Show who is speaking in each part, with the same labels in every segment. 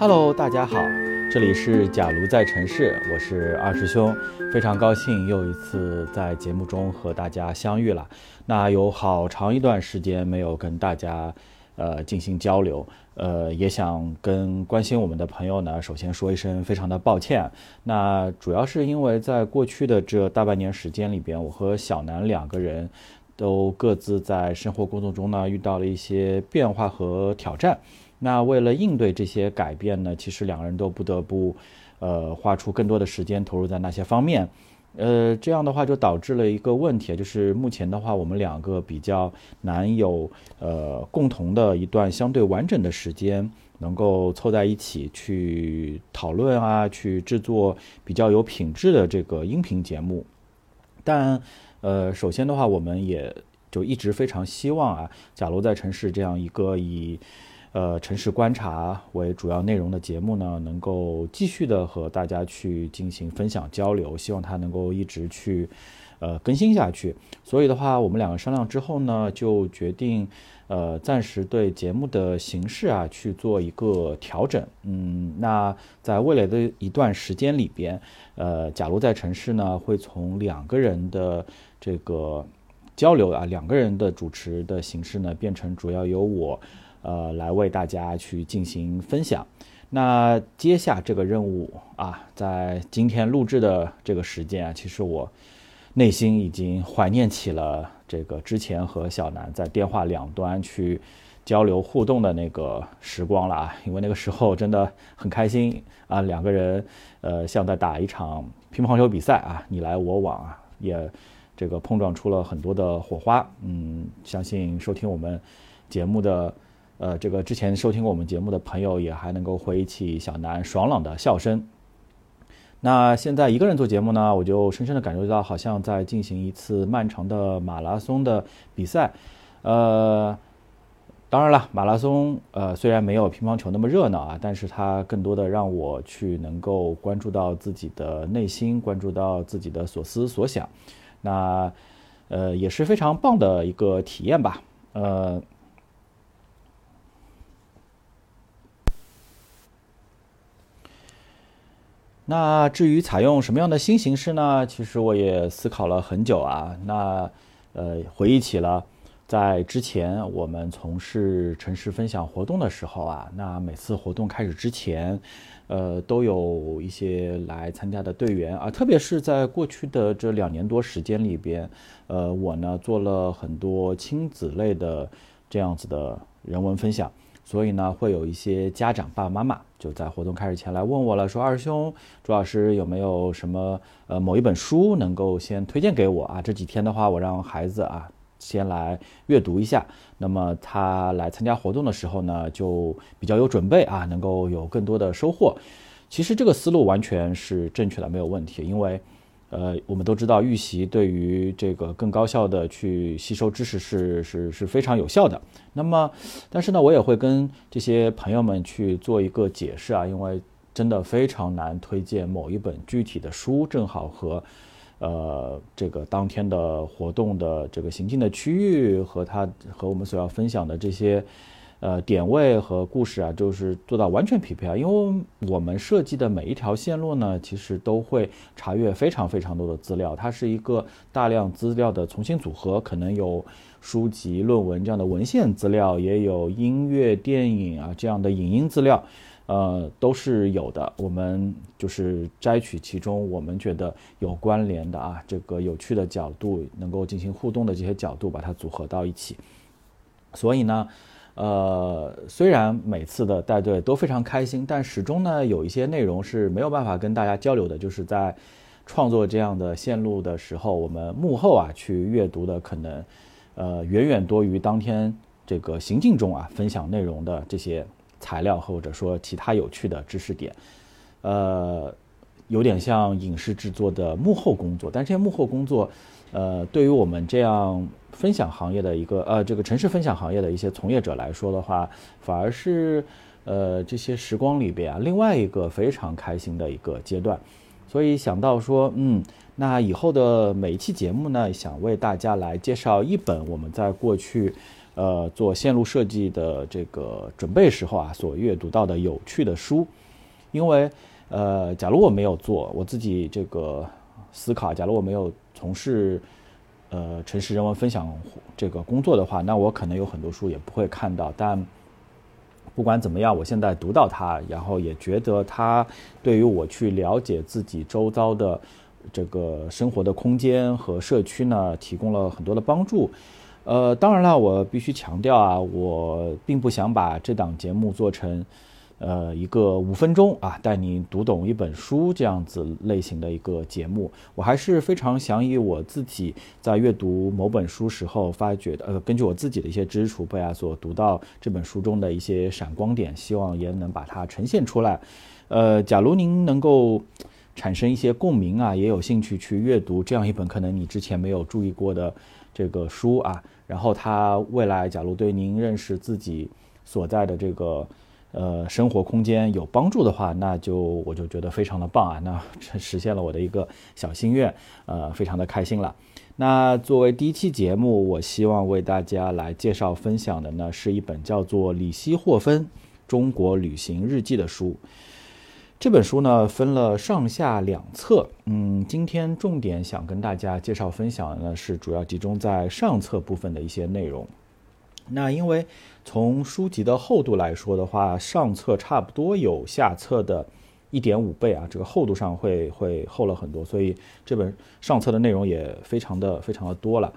Speaker 1: Hello，大家好，这里是假如在城市，我是二师兄，非常高兴又一次在节目中和大家相遇了。那有好长一段时间没有跟大家呃进行交流，呃，也想跟关心我们的朋友呢，首先说一声非常的抱歉。那主要是因为在过去的这大半年时间里边，我和小南两个人都各自在生活工作中呢遇到了一些变化和挑战。那为了应对这些改变呢，其实两个人都不得不，呃，花出更多的时间投入在那些方面，呃，这样的话就导致了一个问题，就是目前的话，我们两个比较难有呃共同的一段相对完整的时间，能够凑在一起去讨论啊，去制作比较有品质的这个音频节目。但呃，首先的话，我们也就一直非常希望啊，假如在城市这样一个以呃，城市观察为主要内容的节目呢，能够继续的和大家去进行分享交流，希望它能够一直去呃更新下去。所以的话，我们两个商量之后呢，就决定呃暂时对节目的形式啊去做一个调整。嗯，那在未来的一段时间里边，呃，假如在城市呢，会从两个人的这个交流啊，两个人的主持的形式呢，变成主要由我。呃，来为大家去进行分享。那接下这个任务啊，在今天录制的这个时间啊，其实我内心已经怀念起了这个之前和小南在电话两端去交流互动的那个时光了啊。因为那个时候真的很开心啊，两个人呃像在打一场乒乓球比赛啊，你来我往啊，也这个碰撞出了很多的火花。嗯，相信收听我们节目的。呃，这个之前收听过我们节目的朋友也还能够回忆起小南爽朗的笑声。那现在一个人做节目呢，我就深深的感受到，好像在进行一次漫长的马拉松的比赛。呃，当然了，马拉松呃虽然没有乒乓球那么热闹啊，但是它更多的让我去能够关注到自己的内心，关注到自己的所思所想。那呃也是非常棒的一个体验吧。呃。那至于采用什么样的新形式呢？其实我也思考了很久啊。那呃，回忆起了在之前我们从事城市分享活动的时候啊，那每次活动开始之前，呃，都有一些来参加的队员啊，特别是在过去的这两年多时间里边，呃，我呢做了很多亲子类的这样子的人文分享。所以呢，会有一些家长爸爸妈妈就在活动开始前来问我了，说二师兄朱老师有没有什么呃某一本书能够先推荐给我啊？这几天的话，我让孩子啊先来阅读一下，那么他来参加活动的时候呢，就比较有准备啊，能够有更多的收获。其实这个思路完全是正确的，没有问题，因为。呃，我们都知道预习对于这个更高效的去吸收知识是是是非常有效的。那么，但是呢，我也会跟这些朋友们去做一个解释啊，因为真的非常难推荐某一本具体的书，正好和呃这个当天的活动的这个行进的区域和它和我们所要分享的这些。呃，点位和故事啊，就是做到完全匹配啊。因为我们设计的每一条线路呢，其实都会查阅非常非常多的资料，它是一个大量资料的重新组合，可能有书籍、论文这样的文献资料，也有音乐、电影啊这样的影音资料，呃，都是有的。我们就是摘取其中我们觉得有关联的啊，这个有趣的角度，能够进行互动的这些角度，把它组合到一起。所以呢。呃，虽然每次的带队都非常开心，但始终呢有一些内容是没有办法跟大家交流的。就是在创作这样的线路的时候，我们幕后啊去阅读的可能，呃，远远多于当天这个行进中啊分享内容的这些材料或者说其他有趣的知识点，呃，有点像影视制作的幕后工作。但这些幕后工作，呃，对于我们这样。分享行业的一个呃，这个城市分享行业的一些从业者来说的话，反而是呃这些时光里边啊，另外一个非常开心的一个阶段。所以想到说，嗯，那以后的每一期节目呢，想为大家来介绍一本我们在过去呃做线路设计的这个准备时候啊所阅读到的有趣的书，因为呃，假如我没有做我自己这个思考，假如我没有从事呃城市人文分享这个工作的话，那我可能有很多书也不会看到。但不管怎么样，我现在读到它，然后也觉得它对于我去了解自己周遭的这个生活的空间和社区呢，提供了很多的帮助。呃，当然了，我必须强调啊，我并不想把这档节目做成。呃，一个五分钟啊，带你读懂一本书这样子类型的一个节目，我还是非常想以我自己在阅读某本书时候发掘的，呃，根据我自己的一些知识储备啊，所读到这本书中的一些闪光点，希望也能把它呈现出来。呃，假如您能够产生一些共鸣啊，也有兴趣去阅读这样一本可能你之前没有注意过的这个书啊，然后它未来假如对您认识自己所在的这个。呃，生活空间有帮助的话，那就我就觉得非常的棒啊，那实现了我的一个小心愿，呃，非常的开心了。那作为第一期节目，我希望为大家来介绍分享的呢，是一本叫做《里希霍芬中国旅行日记》的书。这本书呢分了上下两册，嗯，今天重点想跟大家介绍分享的呢，是主要集中在上册部分的一些内容。那因为从书籍的厚度来说的话，上册差不多有下册的一点五倍啊，这个厚度上会会厚了很多，所以这本上册的内容也非常的非常的多了。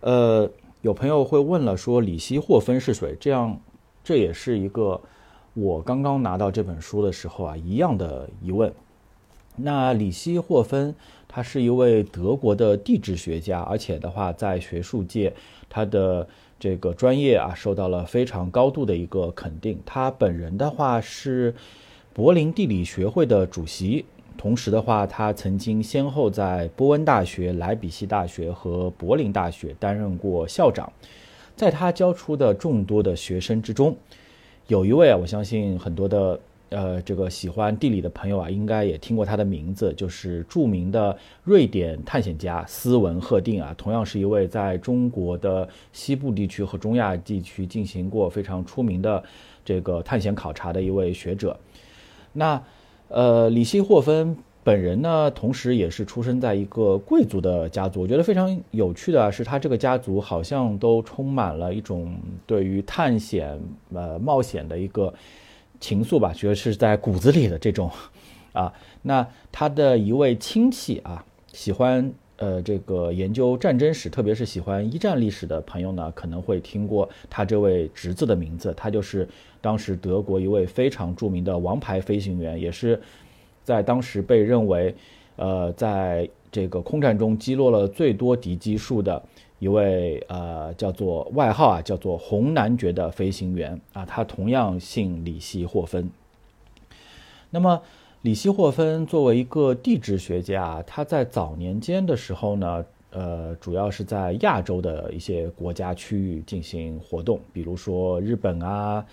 Speaker 1: 呃，有朋友会问了，说李希霍芬是谁？这样这也是一个我刚刚拿到这本书的时候啊一样的疑问。那李希霍芬他是一位德国的地质学家，而且的话在学术界他的。这个专业啊，受到了非常高度的一个肯定。他本人的话是柏林地理学会的主席，同时的话，他曾经先后在波恩大学、莱比锡大学和柏林大学担任过校长。在他教出的众多的学生之中，有一位啊，我相信很多的。呃，这个喜欢地理的朋友啊，应该也听过他的名字，就是著名的瑞典探险家斯文赫定啊，同样是一位在中国的西部地区和中亚地区进行过非常出名的这个探险考察的一位学者。那呃，李希霍芬本人呢，同时也是出生在一个贵族的家族。我觉得非常有趣的是，他这个家族好像都充满了一种对于探险呃冒险的一个。情愫吧，觉得是在骨子里的这种，啊，那他的一位亲戚啊，喜欢呃这个研究战争史，特别是喜欢一战历史的朋友呢，可能会听过他这位侄子的名字，他就是当时德国一位非常著名的王牌飞行员，也是在当时被认为，呃，在这个空战中击落了最多敌机数的。一位呃叫做外号啊叫做红男爵的飞行员啊，他同样姓李希霍芬。那么李希霍芬作为一个地质学家，他在早年间的时候呢，呃，主要是在亚洲的一些国家区域进行活动，比如说日本啊、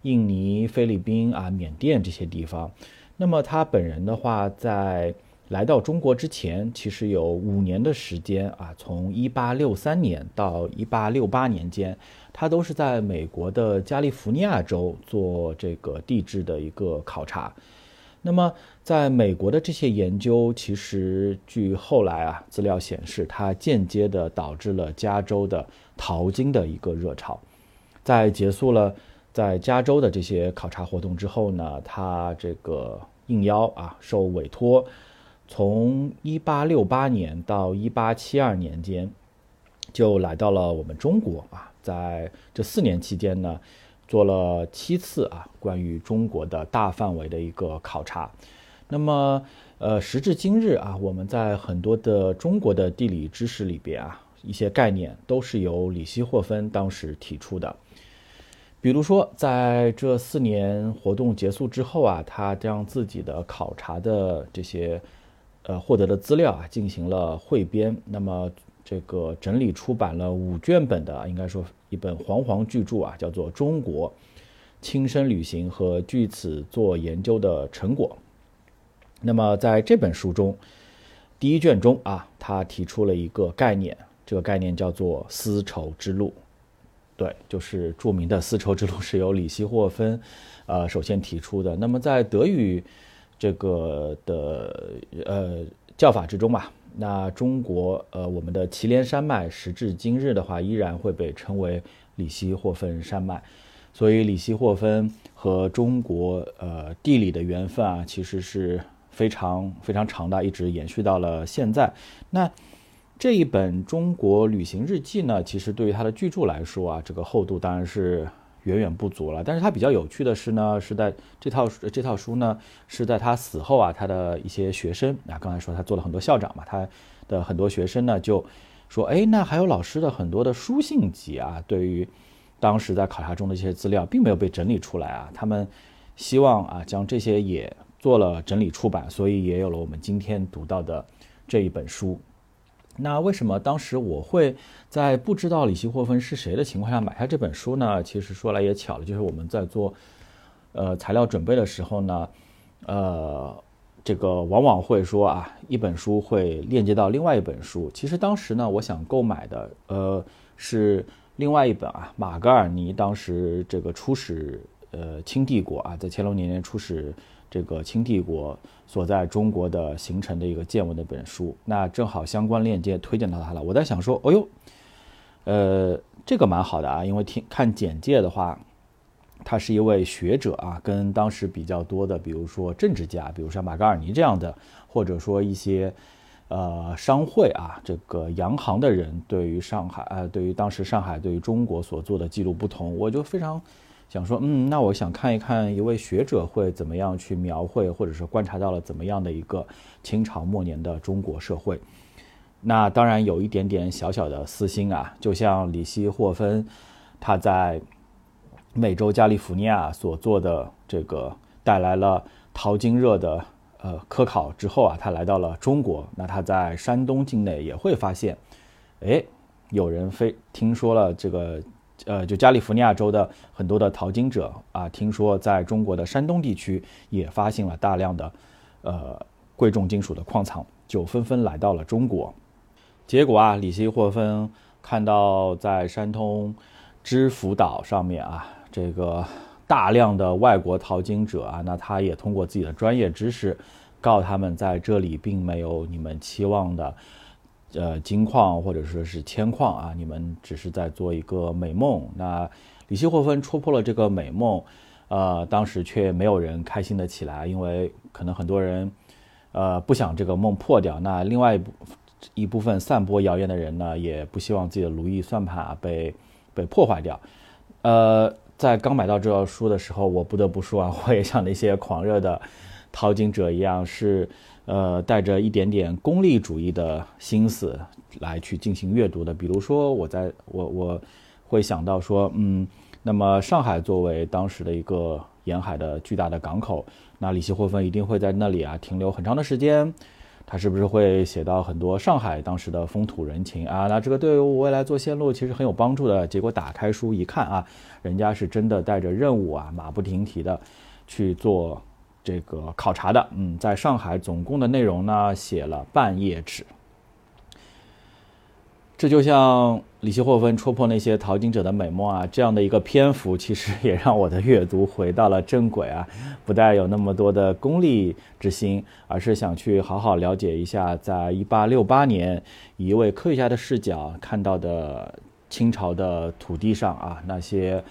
Speaker 1: 印尼、菲律宾啊、缅甸这些地方。那么他本人的话，在来到中国之前，其实有五年的时间啊，从一八六三年到一八六八年间，他都是在美国的加利福尼亚州做这个地质的一个考察。那么，在美国的这些研究，其实据后来啊资料显示，它间接的导致了加州的淘金的一个热潮。在结束了在加州的这些考察活动之后呢，他这个应邀啊，受委托。从一八六八年到一八七二年间，就来到了我们中国啊，在这四年期间呢，做了七次啊关于中国的大范围的一个考察。那么，呃，时至今日啊，我们在很多的中国的地理知识里边啊，一些概念都是由李希霍芬当时提出的。比如说，在这四年活动结束之后啊，他将自己的考察的这些。呃，获得的资料啊，进行了汇编，那么这个整理出版了五卷本的，应该说一本煌煌巨著啊，叫做《中国亲身旅行和据此做研究的成果》。那么在这本书中，第一卷中啊，他提出了一个概念，这个概念叫做丝绸之路。对，就是著名的丝绸之路是由李希霍芬，呃，首先提出的。那么在德语这个的呃叫法之中吧，那中国呃我们的祁连山脉时至今日的话，依然会被称为里希霍芬山脉。所以里希霍芬和中国呃地理的缘分啊，其实是非常非常长的，一直延续到了现在。那这一本中国旅行日记呢，其实对于它的巨著来说啊，这个厚度当然是远远不足了。但是他比较有趣的是呢，是在这套这套书呢，是在他死后啊，他的一些学生啊，刚才说他做了很多校长嘛，他的很多学生呢就说，哎，那还有老师的很多的书信集啊，对于。当时在考察中的一些资料并没有被整理出来啊，他们希望啊将这些也做了整理出版，所以也有了我们今天读到的这一本书。那为什么当时我会在不知道李希霍芬是谁的情况下买下这本书呢？其实说来也巧了，就是我们在做呃材料准备的时候呢，呃，这个往往会说啊，一本书会链接到另外一本书。其实当时呢，我想购买的呃是。另外一本啊，马格尔尼当时这个出使呃清帝国啊，在乾隆年间出使这个清帝国所在中国的形成的一个见闻的本书，那正好相关链接推荐到他了。我在想说，哦呦，呃，这个蛮好的啊，因为听看简介的话，他是一位学者啊，跟当时比较多的，比如说政治家，比如像马格尔尼这样的，或者说一些。呃，商会啊，这个洋行的人对于上海，呃，对于当时上海对于中国所做的记录不同，我就非常想说，嗯，那我想看一看一位学者会怎么样去描绘，或者是观察到了怎么样的一个清朝末年的中国社会。那当然有一点点小小的私心啊，就像李希霍芬他在美洲加利福尼亚所做的这个，带来了淘金热的。呃，科考之后啊，他来到了中国。那他在山东境内也会发现，哎，有人非听说了这个，呃，就加利福尼亚州的很多的淘金者啊，听说在中国的山东地区也发现了大量的，呃，贵重金属的矿藏，就纷纷来到了中国。结果啊，里希霍芬看到在山东知府岛上面啊，这个。大量的外国淘金者啊，那他也通过自己的专业知识，告诉他们在这里并没有你们期望的，呃，金矿或者说是铅矿啊，你们只是在做一个美梦。那李希霍芬戳破了这个美梦，呃，当时却没有人开心的起来，因为可能很多人，呃，不想这个梦破掉。那另外一部一部分散播谣言的人呢，也不希望自己的如意算盘被被破坏掉，呃。在刚买到这套书的时候，我不得不说啊，我也像那些狂热的淘金者一样，是呃带着一点点功利主义的心思来去进行阅读的。比如说，我在我我会想到说，嗯，那么上海作为当时的一个沿海的巨大的港口，那李希霍芬一定会在那里啊停留很长的时间。他是不是会写到很多上海当时的风土人情啊？那这个对于我未来做线路其实很有帮助的。结果打开书一看啊，人家是真的带着任务啊，马不停蹄的去做这个考察的。嗯，在上海总共的内容呢，写了半页纸。这就像李希霍芬戳破那些淘金者的美梦啊，这样的一个篇幅，其实也让我的阅读回到了正轨啊，不带有那么多的功利之心，而是想去好好了解一下，在一八六八年以一位科学家的视角看到的清朝的土地上啊那些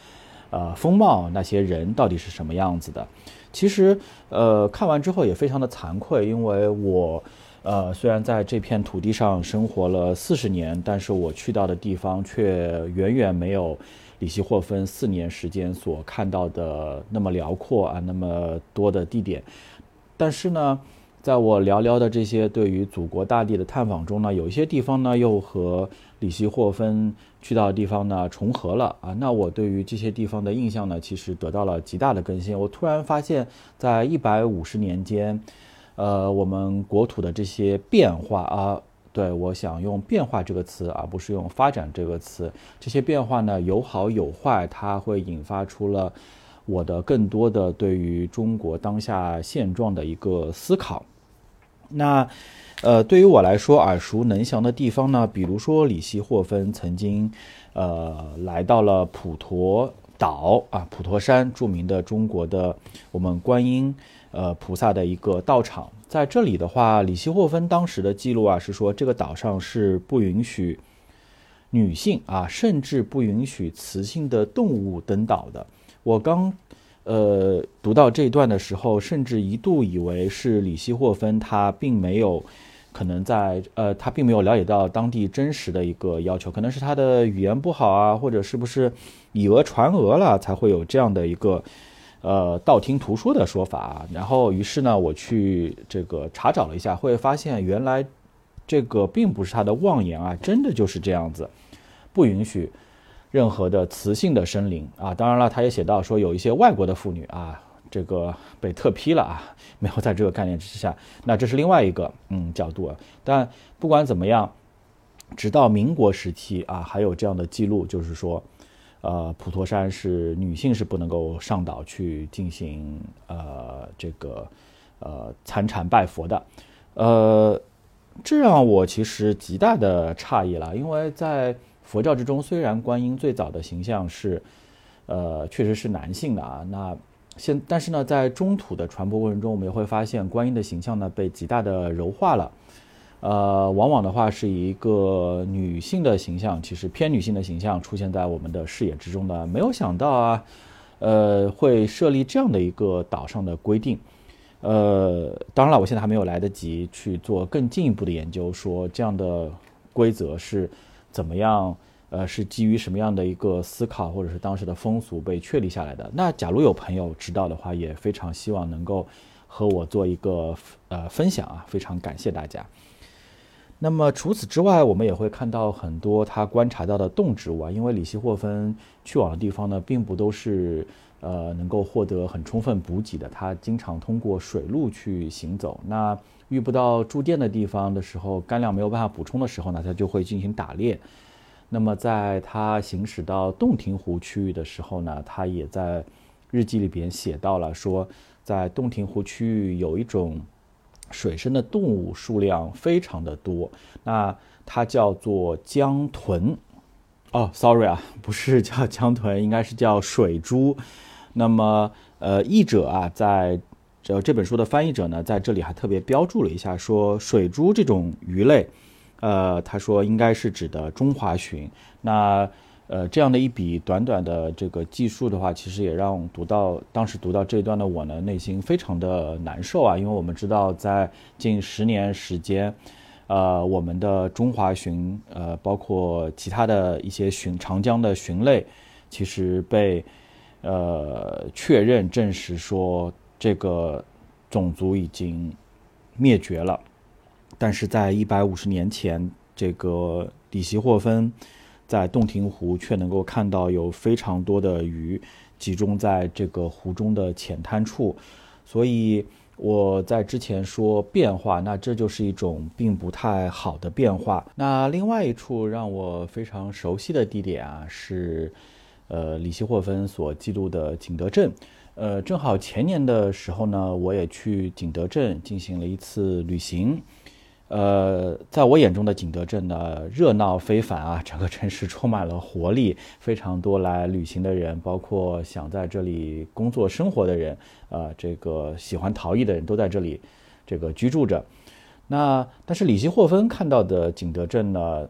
Speaker 1: 呃风貌，那些人到底是什么样子的。其实呃看完之后也非常的惭愧，因为我。呃，虽然在这片土地上生活了四十年，但是我去到的地方却远远没有里希霍芬四年时间所看到的那么辽阔啊，那么多的地点。但是呢，在我寥寥的这些对于祖国大地的探访中呢，有一些地方呢又和里希霍芬去到的地方呢重合了啊。那我对于这些地方的印象呢，其实得到了极大的更新。我突然发现，在一百五十年间。呃，我们国土的这些变化啊，对我想用“变化”这个词，而不是用“发展”这个词。这些变化呢，有好有坏，它会引发出了我的更多的对于中国当下现状的一个思考。那，呃，对于我来说耳熟能详的地方呢，比如说李希霍芬曾经，呃，来到了普陀岛啊，普陀山，著名的中国的我们观音呃菩萨的一个道场。在这里的话，李希霍芬当时的记录啊是说，这个岛上是不允许女性啊，甚至不允许雌性的动物登岛的。我刚。呃，读到这一段的时候，甚至一度以为是李希霍芬他并没有可能在呃，他并没有了解到当地真实的一个要求，可能是他的语言不好啊，或者是不是以讹传讹了，才会有这样的一个呃道听途说的说法。然后，于是呢，我去这个查找了一下，会发现原来这个并不是他的妄言啊，真的就是这样子，不允许。任何的雌性的生灵啊，当然了，他也写到说有一些外国的妇女啊，这个被特批了啊，没有在这个概念之下。那这是另外一个嗯角度啊。但不管怎么样，直到民国时期啊，还有这样的记录，就是说，呃，普陀山是女性是不能够上岛去进行呃这个呃参禅拜佛的。呃，这让我其实极大的诧异了，因为在。佛教之中，虽然观音最早的形象是，呃，确实是男性的啊。那现但是呢，在中土的传播过程中，我们也会发现观音的形象呢被极大的柔化了，呃，往往的话是一个女性的形象，其实偏女性的形象出现在我们的视野之中的。没有想到啊，呃，会设立这样的一个岛上的规定。呃，当然了，我现在还没有来得及去做更进一步的研究，说这样的规则是。怎么样？呃，是基于什么样的一个思考，或者是当时的风俗被确立下来的？那假如有朋友知道的话，也非常希望能够和我做一个呃分享啊，非常感谢大家。那么除此之外，我们也会看到很多他观察到的动植物啊，因为里希霍芬去往的地方呢，并不都是呃能够获得很充分补给的，他经常通过水路去行走。那遇不到住店的地方的时候，干粮没有办法补充的时候呢，他就会进行打猎。那么在他行驶到洞庭湖区域的时候呢，他也在日记里边写到了说，在洞庭湖区域有一种水生的动物数量非常的多，那它叫做江豚。哦，sorry 啊，不是叫江豚，应该是叫水猪。那么呃，译者啊在。呃，这本书的翻译者呢，在这里还特别标注了一下，说水珠这种鱼类，呃，他说应该是指的中华鲟。那呃，这样的一笔短短的这个记述的话，其实也让读到当时读到这一段的我呢，内心非常的难受啊，因为我们知道在近十年时间，呃，我们的中华鲟，呃，包括其他的一些鲟长江的鲟类，其实被呃确认证实说。这个种族已经灭绝了，但是在一百五十年前，这个里希霍芬在洞庭湖却能够看到有非常多的鱼集中在这个湖中的浅滩处，所以我在之前说变化，那这就是一种并不太好的变化。那另外一处让我非常熟悉的地点啊，是呃里希霍芬所记录的景德镇。呃，正好前年的时候呢，我也去景德镇进行了一次旅行。呃，在我眼中的景德镇呢，热闹非凡啊，整个城市充满了活力，非常多来旅行的人，包括想在这里工作生活的人，啊，这个喜欢陶艺的人都在这里这个居住着。那但是李希霍芬看到的景德镇呢？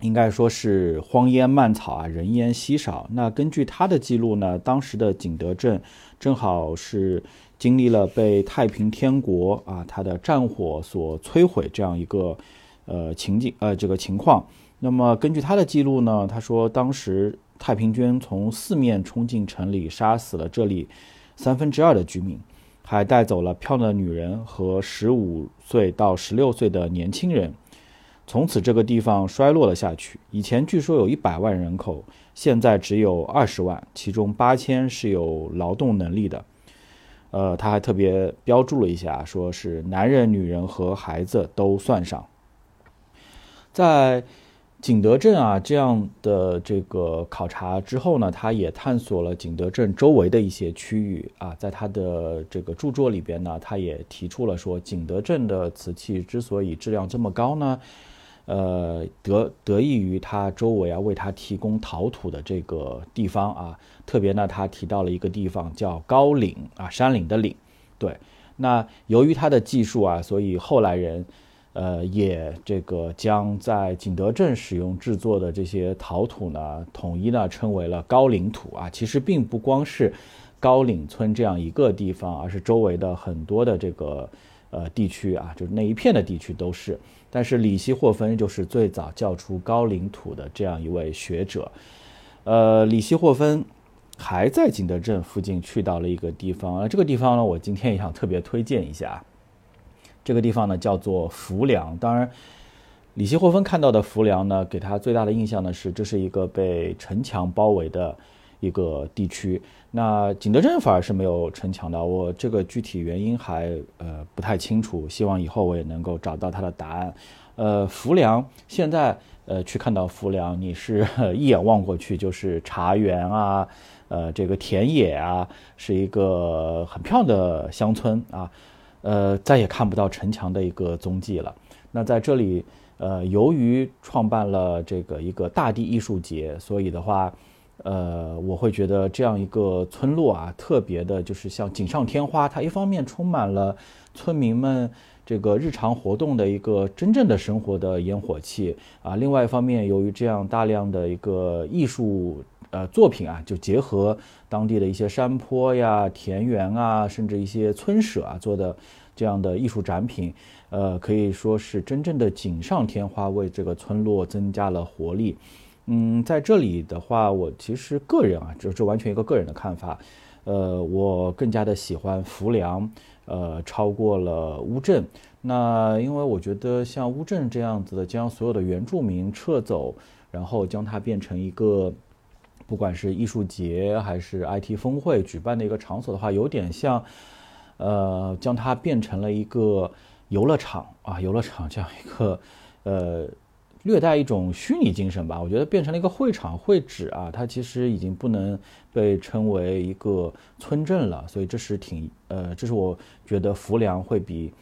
Speaker 1: 应该说是荒烟蔓草啊，人烟稀少。那根据他的记录呢，当时的景德镇正好是经历了被太平天国啊他的战火所摧毁这样一个呃情景呃这个情况。那么根据他的记录呢，他说当时太平军从四面冲进城里，杀死了这里三分之二的居民，还带走了漂亮的女人和十五岁到十六岁的年轻人。从此，这个地方衰落了下去。以前据说有一百万人口，现在只有二十万，其中八千是有劳动能力的。呃，他还特别标注了一下，说是男人、女人和孩子都算上。在景德镇啊这样的这个考察之后呢，他也探索了景德镇周围的一些区域啊，在他的这个著作里边呢，他也提出了说，景德镇的瓷器之所以质量这么高呢，呃，得得益于它周围啊为它提供陶土的这个地方啊，特别呢，他提到了一个地方叫高岭啊，山岭的岭，对，那由于他的技术啊，所以后来人。呃，也这个将在景德镇使用制作的这些陶土呢，统一呢称为了高岭土啊。其实并不光是高岭村这样一个地方，而是周围的很多的这个呃地区啊，就是那一片的地区都是。但是李希霍芬就是最早叫出高岭土的这样一位学者。呃，李希霍芬还在景德镇附近去到了一个地方，而这个地方呢，我今天也想特别推荐一下。这个地方呢叫做浮梁，当然，李希霍芬看到的浮梁呢，给他最大的印象呢是这是一个被城墙包围的一个地区。那景德镇反而是没有城墙的，我这个具体原因还呃不太清楚，希望以后我也能够找到它的答案。呃，浮梁现在呃去看到浮梁，你是一眼望过去就是茶园啊，呃这个田野啊，是一个很漂亮的乡村啊。呃，再也看不到城墙的一个踪迹了。那在这里，呃，由于创办了这个一个大地艺术节，所以的话，呃，我会觉得这样一个村落啊，特别的就是像锦上添花。它一方面充满了村民们这个日常活动的一个真正的生活的烟火气啊，另外一方面，由于这样大量的一个艺术。呃，作品啊，就结合当地的一些山坡呀、田园啊，甚至一些村舍啊做的这样的艺术展品，呃，可以说是真正的锦上添花，为这个村落增加了活力。嗯，在这里的话，我其实个人啊，这这完全一个个人的看法，呃，我更加的喜欢浮梁，呃，超过了乌镇。那因为我觉得像乌镇这样子的，将所有的原住民撤走，然后将它变成一个。不管是艺术节还是 IT 峰会举办的一个场所的话，有点像，呃，将它变成了一个游乐场啊，游乐场这样一个，呃，略带一种虚拟精神吧。我觉得变成了一个会场会址啊，它其实已经不能被称为一个村镇了。所以这是挺，呃，这是我觉得浮梁会比，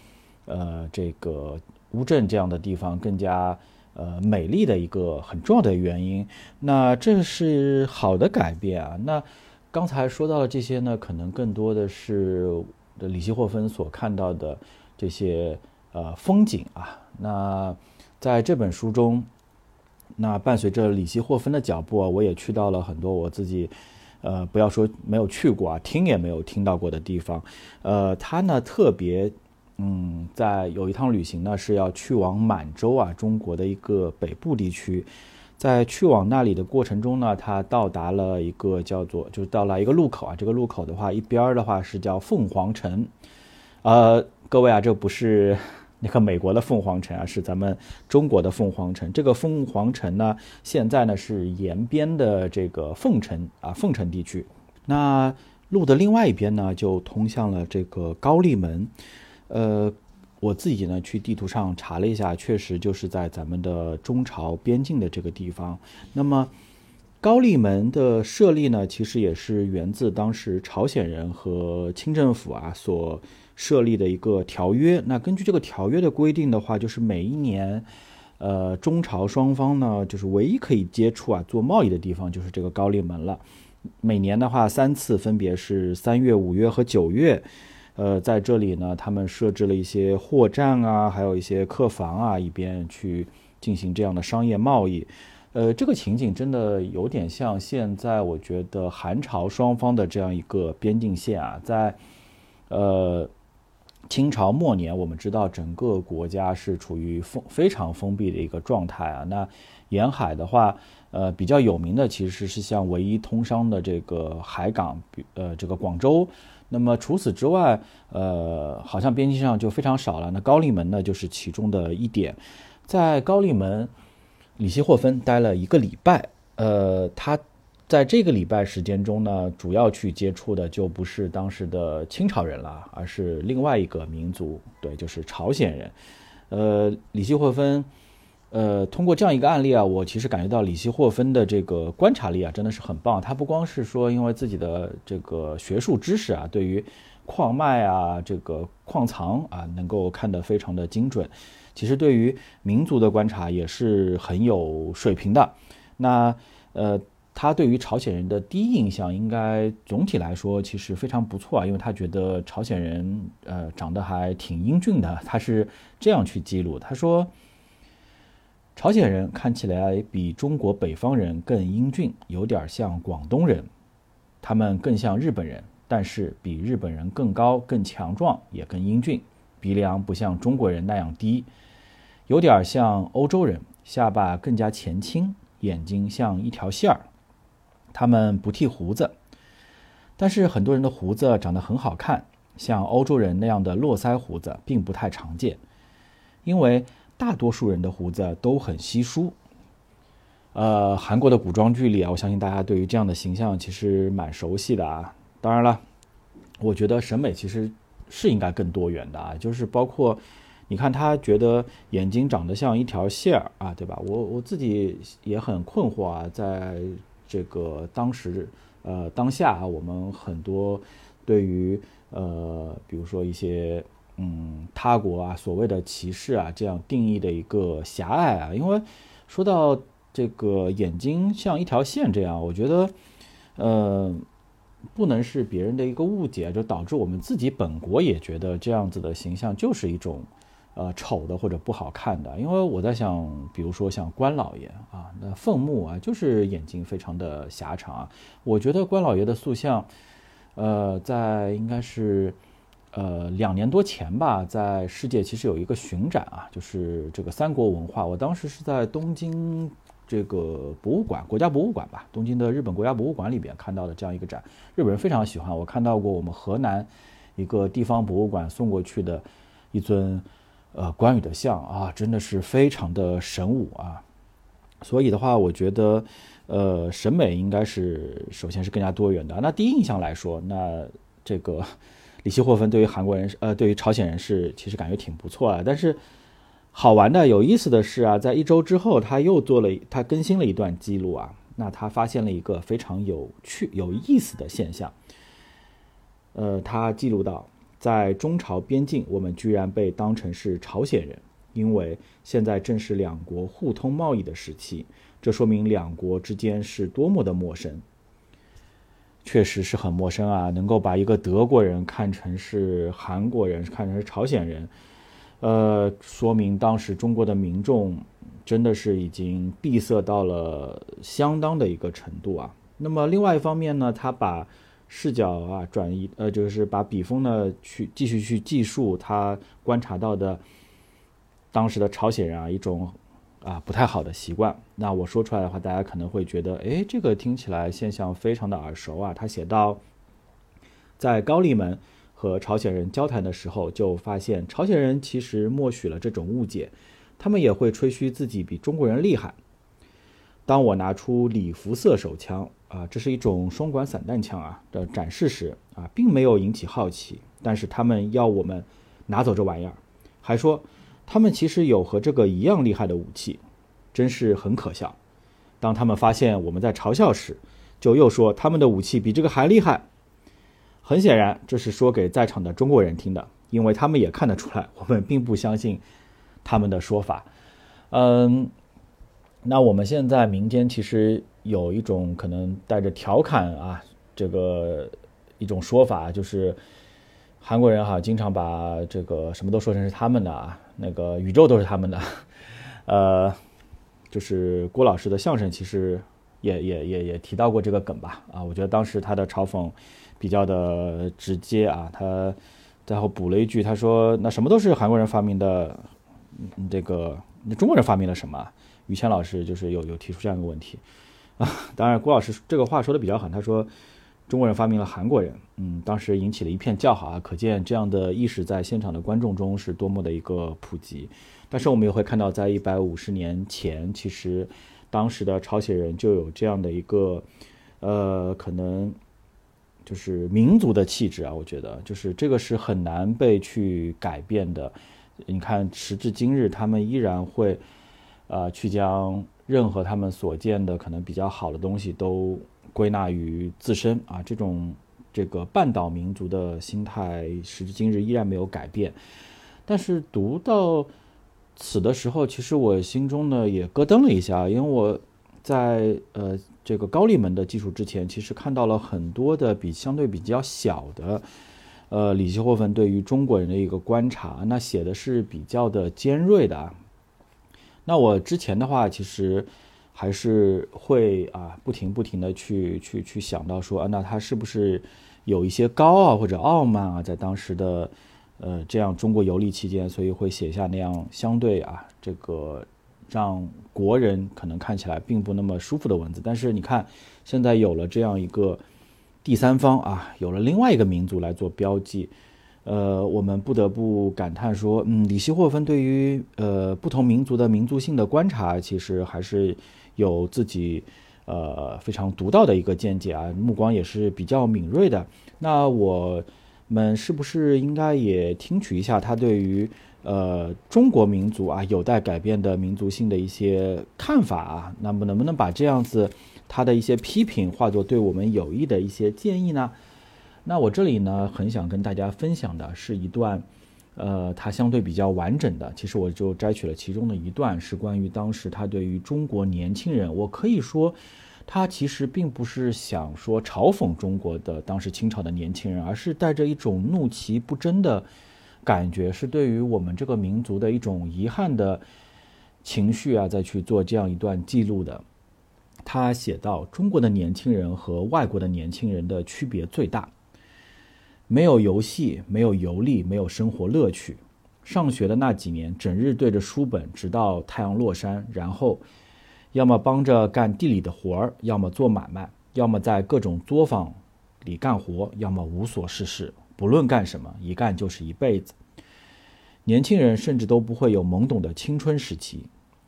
Speaker 1: 呃，这个乌镇这样的地方更加。呃，美丽的一个很重要的原因，那这是好的改变啊。那刚才说到的这些呢，可能更多的是李希霍芬所看到的这些呃风景啊。那在这本书中，那伴随着李希霍芬的脚步啊，我也去到了很多我自己呃不要说没有去过啊，听也没有听到过的地方。呃，他呢特别。嗯，在有一趟旅行呢，是要去往满洲啊，中国的一个北部地区。在去往那里的过程中呢，他到达了一个叫做，就是到了一个路口啊。这个路口的话，一边儿的话是叫凤凰城。呃，各位啊，这不是那个美国的凤凰城啊，是咱们中国的凤凰城。这个凤凰城呢，现在呢是延边的这个凤城啊，凤城地区。那路的另外一边呢，就通向了这个高丽门。呃，我自己呢去地图上查了一下，确实就是在咱们的中朝边境的这个地方。那么高丽门的设立呢，其实也是源自当时朝鲜人和清政府啊所设立的一个条约。那根据这个条约的规定的话，就是每一年，呃，中朝双方呢，就是唯一可以接触啊做贸易的地方就是这个高丽门了。每年的话，三次，分别是三月、五月和九月。呃，在这里呢，他们设置了一些货站啊，还有一些客房啊，以便去进行这样的商业贸易。呃，这个情景真的有点像现在我觉得韩朝双方的这样一个边境线啊，在呃清朝末年，我们知道整个国家是处于封非常封闭的一个状态啊。那沿海的话，呃，比较有名的其实是像唯一通商的这个海港，比呃，这个广州。那么除此之外，呃，好像边境上就非常少了。那高丽门呢，就是其中的一点。在高丽门，李希霍芬待了一个礼拜。呃，他在这个礼拜时间中呢，主要去接触的就不是当时的清朝人了，而是另外一个民族，对，就是朝鲜人。呃，李希霍芬，呃，通过这样一个案例啊，我其实感觉到李希霍芬的这个观察力啊，真的是很棒。他不光是说因为自己的这个学术知识啊，对于矿脉啊、这个矿藏啊，能够看得非常的精准，其实对于民族的观察也是很有水平的。那呃，他对于朝鲜人的第一印象，应该总体来说其实非常不错啊，因为他觉得朝鲜人呃长得还挺英俊的。他是这样去记录，他说。朝鲜人看起来比中国北方人更英俊，有点像广东人；他们更像日本人，但是比日本人更高、更强壮，也更英俊。鼻梁不像中国人那样低，有点像欧洲人。下巴更加前倾，眼睛像一条线儿。他们不剃胡子，但是很多人的胡子长得很好看，像欧洲人那样的络腮胡子并不太常见，因为。大多数人的胡子都很稀疏。呃，韩国的古装剧里啊，我相信大家对于这样的形象其实蛮熟悉的啊。当然了，我觉得审美其实是应该更多元的啊，就是包括你看他觉得眼睛长得像一条线儿啊，对吧？我我自己也很困惑啊，在这个当时呃当下啊，我们很多对于呃，比如说一些。嗯，他国啊，所谓的歧视啊，这样定义的一个狭隘啊，因为说到这个眼睛像一条线这样，我觉得，呃，不能是别人的一个误解，就导致我们自己本国也觉得这样子的形象就是一种，呃，丑的或者不好看的。因为我在想，比如说像关老爷啊，那凤目啊，就是眼睛非常的狭长啊。我觉得关老爷的塑像，呃，在应该是。呃，两年多前吧，在世界其实有一个巡展啊，就是这个三国文化。我当时是在东京这个博物馆，国家博物馆吧，东京的日本国家博物馆里边看到的这样一个展，日本人非常喜欢。我看到过我们河南一个地方博物馆送过去的一尊呃关羽的像啊，真的是非常的神武啊。所以的话，我觉得呃审美应该是首先是更加多元的。那第一印象来说，那这个。李希霍芬对于韩国人呃，对于朝鲜人是其实感觉挺不错啊。但是好玩的、有意思的是啊，在一周之后，他又做了，他更新了一段记录啊。那他发现了一个非常有趣、有意思的现象。呃，他记录到，在中朝边境，我们居然被当成是朝鲜人，因为现在正是两国互通贸易的时期，这说明两国之间是多么的陌生。确实是很陌生啊！能够把一个德国人看成是韩国人，看成是朝鲜人，呃，说明当时中国的民众真的是已经闭塞到了相当的一个程度啊。那么另外一方面呢，他把视角啊转移，呃，就是把笔锋呢去继续去记述他观察到的当时的朝鲜人啊一种。啊，不太好的习惯。那我说出来的话，大家可能会觉得，哎，这个听起来现象非常的耳熟啊。他写到，在高丽门和朝鲜人交谈的时候，就发现朝鲜人其实默许了这种误解，他们也会吹嘘自己比中国人厉害。当我拿出礼服色手枪啊，这是一种双管散弹枪啊的展示时啊，并没有引起好奇，但是他们要我们拿走这玩意儿，还说。他们其实有和这个一样厉害的武器，真是很可笑。当他们发现我们在嘲笑时，就又说他们的武器比这个还厉害。很显然，这是说给在场的中国人听的，因为他们也看得出来，我们并不相信他们的说法。嗯，那我们现在民间其实有一种可能带着调侃啊，这个一种说法，就是韩国人哈经常把这个什么都说成是他们的啊。那个宇宙都是他们的，呃，就是郭老师的相声，其实也也也也提到过这个梗吧？啊，我觉得当时他的嘲讽比较的直接啊，他最后补了一句，他说：“那什么都是韩国人发明的，这个那中国人发明了什么？”于谦老师就是有有提出这样一个问题啊。当然，郭老师这个话说的比较狠，他说。中国人发明了韩国人，嗯，当时引起了一片叫好啊，可见这样的意识在现场的观众中是多么的一个普及。但是我们也会看到，在一百五十年前，其实当时的朝鲜人就有这样的一个，呃，可能就是民族的气质啊。我觉得，就是这个是很难被去改变的。你看，时至今日，他们依然会，呃，去将任何他们所见的可能比较好的东西都归纳于自身啊，这种这个半岛民族的心态，时至今日依然没有改变。但是读到此的时候，其实我心中呢也咯噔了一下，因为我在呃这个高丽门的基础之前，其实看到了很多的比相对比较小的，呃李希霍芬对于中国人的一个观察，那写的是比较的尖锐的。那我之前的话，其实还是会啊，不停不停的去去去想到说，啊，那他是不是有一些高傲或者傲慢啊，在当时的呃这样中国游历期间，所以会写下那样相对啊这个让国人可能看起来并不那么舒服的文字。但是你看，现在有了这样一个第三方啊，有了另外一个民族来做标记。呃，我们不得不感叹说，嗯，李希霍芬对于呃不同民族的民族性的观察，其实还是有自己呃非常独到的一个见解啊，目光也是比较敏锐的。那我们是不是应该也听取一下他对于呃中国民族啊有待改变的民族性的一些看法啊？那么能不能把这样子他的一些批评化作对我们有益的一些建议呢？那我这里呢，很想跟大家分享的是一段，呃，它相对比较完整的。其实我就摘取了其中的一段，是关于当时他对于中国年轻人。我可以说，他其实并不是想说嘲讽中国的当时清朝的年轻人，而是带着一种怒其不争的感觉，是对于我们这个民族的一种遗憾的情绪啊，再去做这样一段记录的。他写到，中国的年轻人和外国的年轻人的区别最大。没有游戏，没有游历，没有生活乐趣。上学的那几年，整日对着书本，直到太阳落山，然后，要么帮着干地里的活儿，要么做买卖，要么在各种作坊里干活，要么无所事事。不论干什么，一干就是一辈子。年轻人甚至都不会有懵懂的青春时期。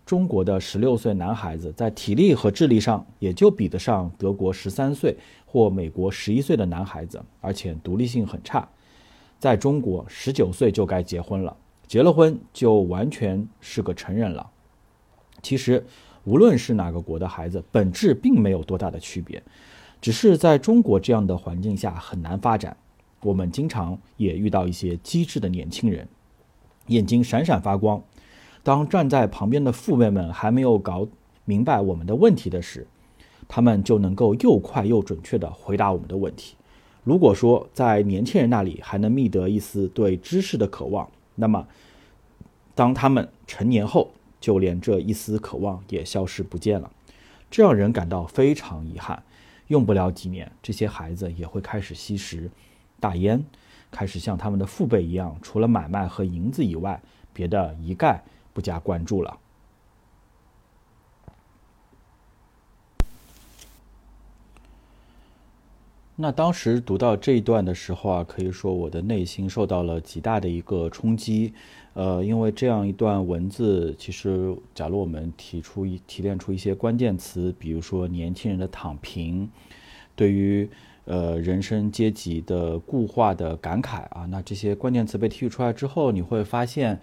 Speaker 1: 中国的十六岁男孩子在体力和智力上也就比得上德国十三岁或美国十一岁的男孩子，而且独立性很差。在中国，十九岁就该结婚了，结了婚就完全是个成人了。其实，无论是哪个国的孩子，本质并没有多大的区别，只是在中国这样的环境下很难发展。我们经常也遇到一些机智的年轻人，眼睛闪闪发光。当站在旁边的父辈们还没有搞明白我们的问题的时，他们就能够又快又准确地回答我们的问题。如果说在年轻人那里还能觅得一丝对知识的渴望，那么当他们成年后，就连这一丝渴望也消失不见了，这让人感到非常遗憾。用不了几年，这些孩子也会开始吸食大烟，开始像他们的父辈一样，除了买卖和银子以外，别的一概。不加关注了。那当时读到这一段的时候啊，可以说我的内心受到了极大的一个冲击。呃，因为这样一段文字，其实假如我们提出一提炼出一些关键词，比如说年轻人的躺平，对于呃人生阶级的固化的感慨啊，那这些关键词被提取出来之后，你会发现。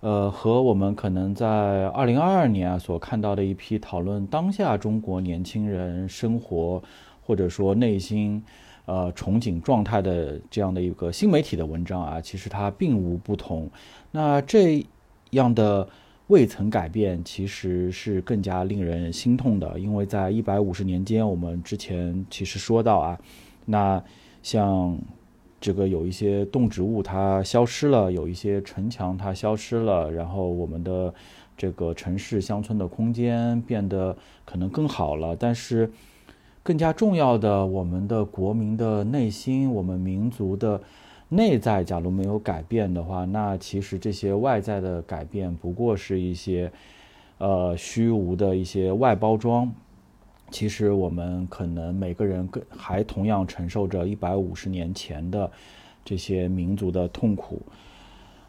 Speaker 1: 呃，和我们可能在二零二二年所看到的一批讨论当下中国年轻人生活或者说内心呃憧憬状态的这样的一个新媒体的文章啊，其实它并无不同。那这样的未曾改变，其实是更加令人心痛的，因为在一百五十年间，我们之前其实说到啊，那像。这个有一些动植物它消失了，有一些城墙它消失了，然后我们的这个城市乡村的空间变得可能更好了。但是更加重要的，我们的国民的内心，我们民族的内在，假如没有改变的话，那其实这些外在的改变不过是一些呃虚无的一些外包装。其实我们可能每个人更还同样承受着一百五十年前的这些民族的痛苦。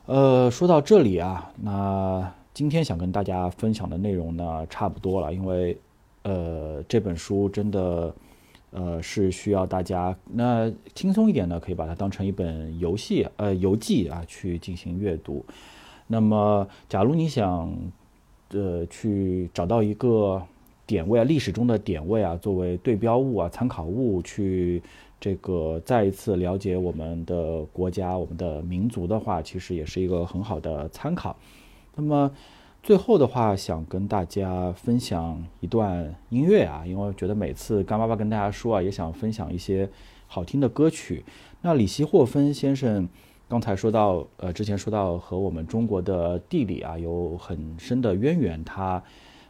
Speaker 1: 呃，说到这里啊，那今天想跟大家分享的内容呢，差不多了，因为呃这本书真的呃是需要大家那轻松一点呢，可以把它当成一本游戏呃游记啊去进行阅读。那么，假如你想。呃去找到一个点位啊，历史中的点位啊，作为对标物啊、参考物去这个再一次了解我们的国家、我们的民族的话，其实也是一个很好的参考。那么最后的话，想跟大家分享一段音乐啊，因为觉得每次干爸爸跟大家说啊，也想分享一些好听的歌曲。那里希霍芬先生。刚才说到，呃，之前说到和我们中国的地理啊有很深的渊源，他，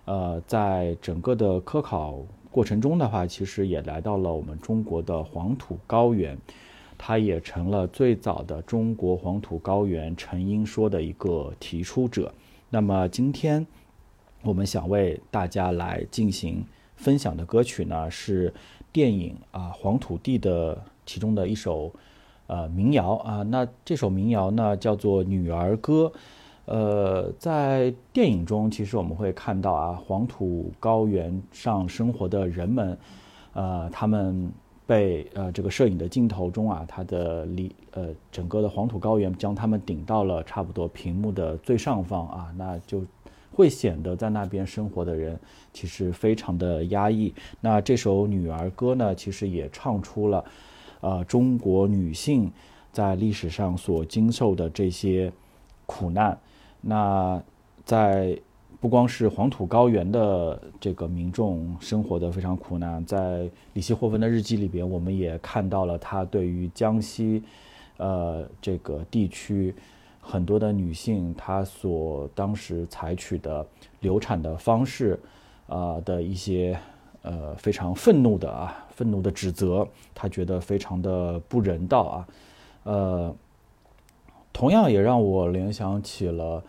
Speaker 1: 呃，在整个的科考过程中的话，其实也来到了我们中国的黄土高原，它也成了最早的中国黄土高原成因说的一个提出者。那么今天我们想为大家来进行分享的歌曲呢，是电影啊《黄土地》的其中的一首。呃，民谣啊，那这首民谣呢叫做《女儿歌》。呃，在电影中，其实我们会看到啊，黄土高原上生活的人们，呃，他们被呃这个摄影的镜头中啊，它的离呃整个的黄土高原将他们顶到了差不多屏幕的最上方啊，那就会显得在那边生活的人其实非常的压抑。那这首《女儿歌》呢，其实也唱出了。呃，中国女性在历史上所经受的这些苦难，那在不光是黄土高原的这个民众生活的非常苦难，在李希霍芬的日记里边，我们也看到了他对于江西呃这个地区很多的女性，她所当时采取的流产的方式啊的一些。呃，非常愤怒的啊，愤怒的指责，他觉得非常的不人道啊，呃，同样也让我联想起了，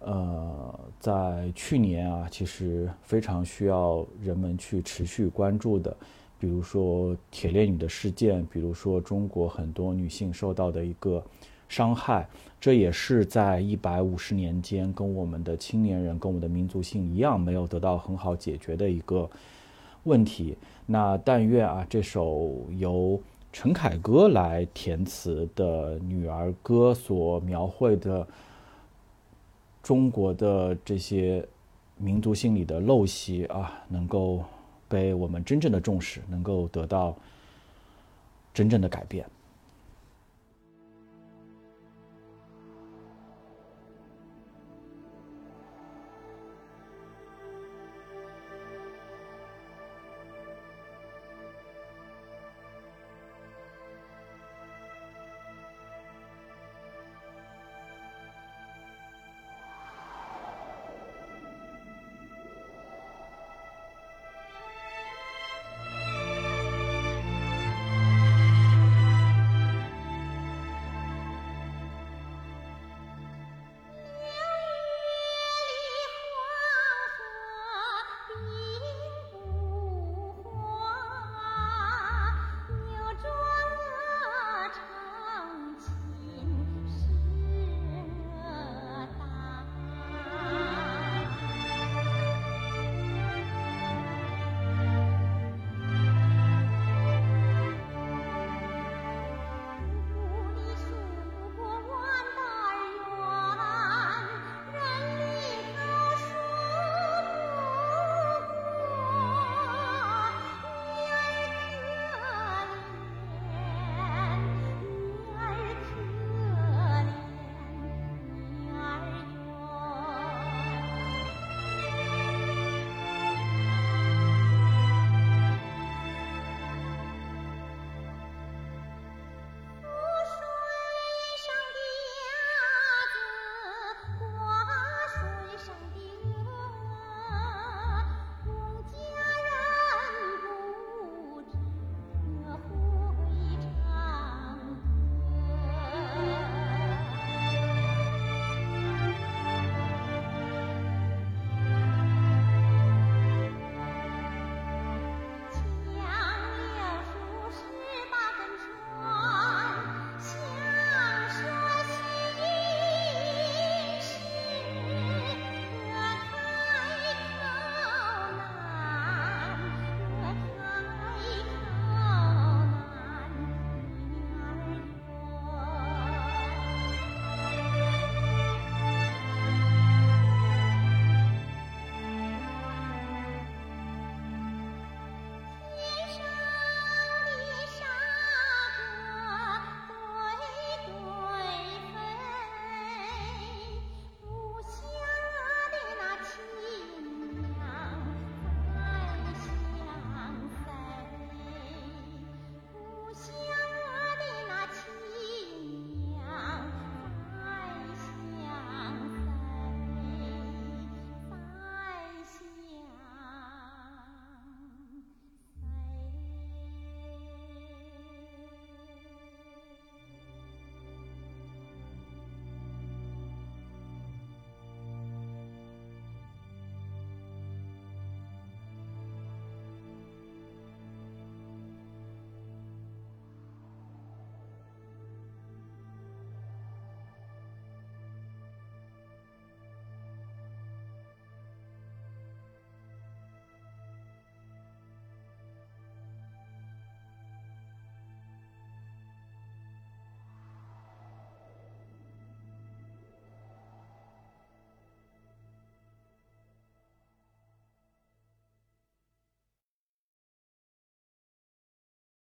Speaker 1: 呃，在去年啊，其实非常需要人们去持续关注的，比如说铁链女的事件，比如说中国很多女性受到的一个伤害，这也是在一百五十年间跟我们的青年人、跟我们的民族性一样，没有得到很好解决的一个。问题，那但愿啊，这首由陈凯歌来填词的《女儿歌》所描绘的中国的这些民族心理的陋习啊，能够被我们真正的重视，能够得到真正的改变。